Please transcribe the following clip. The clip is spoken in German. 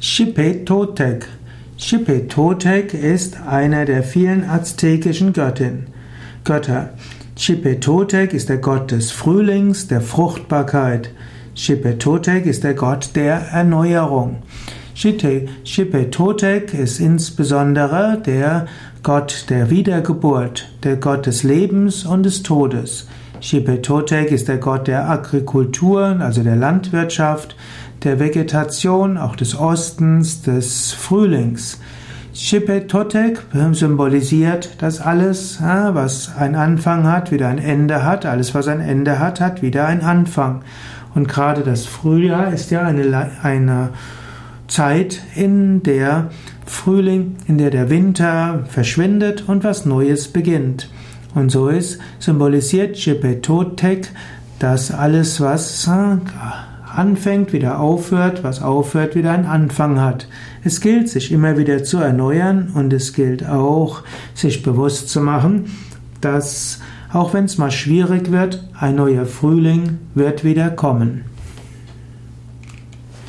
Xipetotec. Xipetotec ist einer der vielen aztekischen Göttin, Götter. Xipetotec ist der Gott des Frühlings, der Fruchtbarkeit. Xipetotec ist der Gott der Erneuerung. Xipetotec ist insbesondere der Gott der Wiedergeburt, der Gott des Lebens und des Todes. Xipetotec ist der Gott der Agrikultur, also der Landwirtschaft, der Vegetation, auch des Ostens, des Frühlings. Shipetotec symbolisiert, dass alles, was ein Anfang hat, wieder ein Ende hat. Alles, was ein Ende hat, hat wieder ein Anfang. Und gerade das Frühjahr ist ja eine, eine Zeit, in der Frühling, in der der Winter verschwindet und was Neues beginnt. Und so ist symbolisiert Shipetotec, dass alles, was anfängt, wieder aufhört, was aufhört, wieder einen Anfang hat. Es gilt, sich immer wieder zu erneuern und es gilt auch, sich bewusst zu machen, dass auch wenn es mal schwierig wird, ein neuer Frühling wird wieder kommen.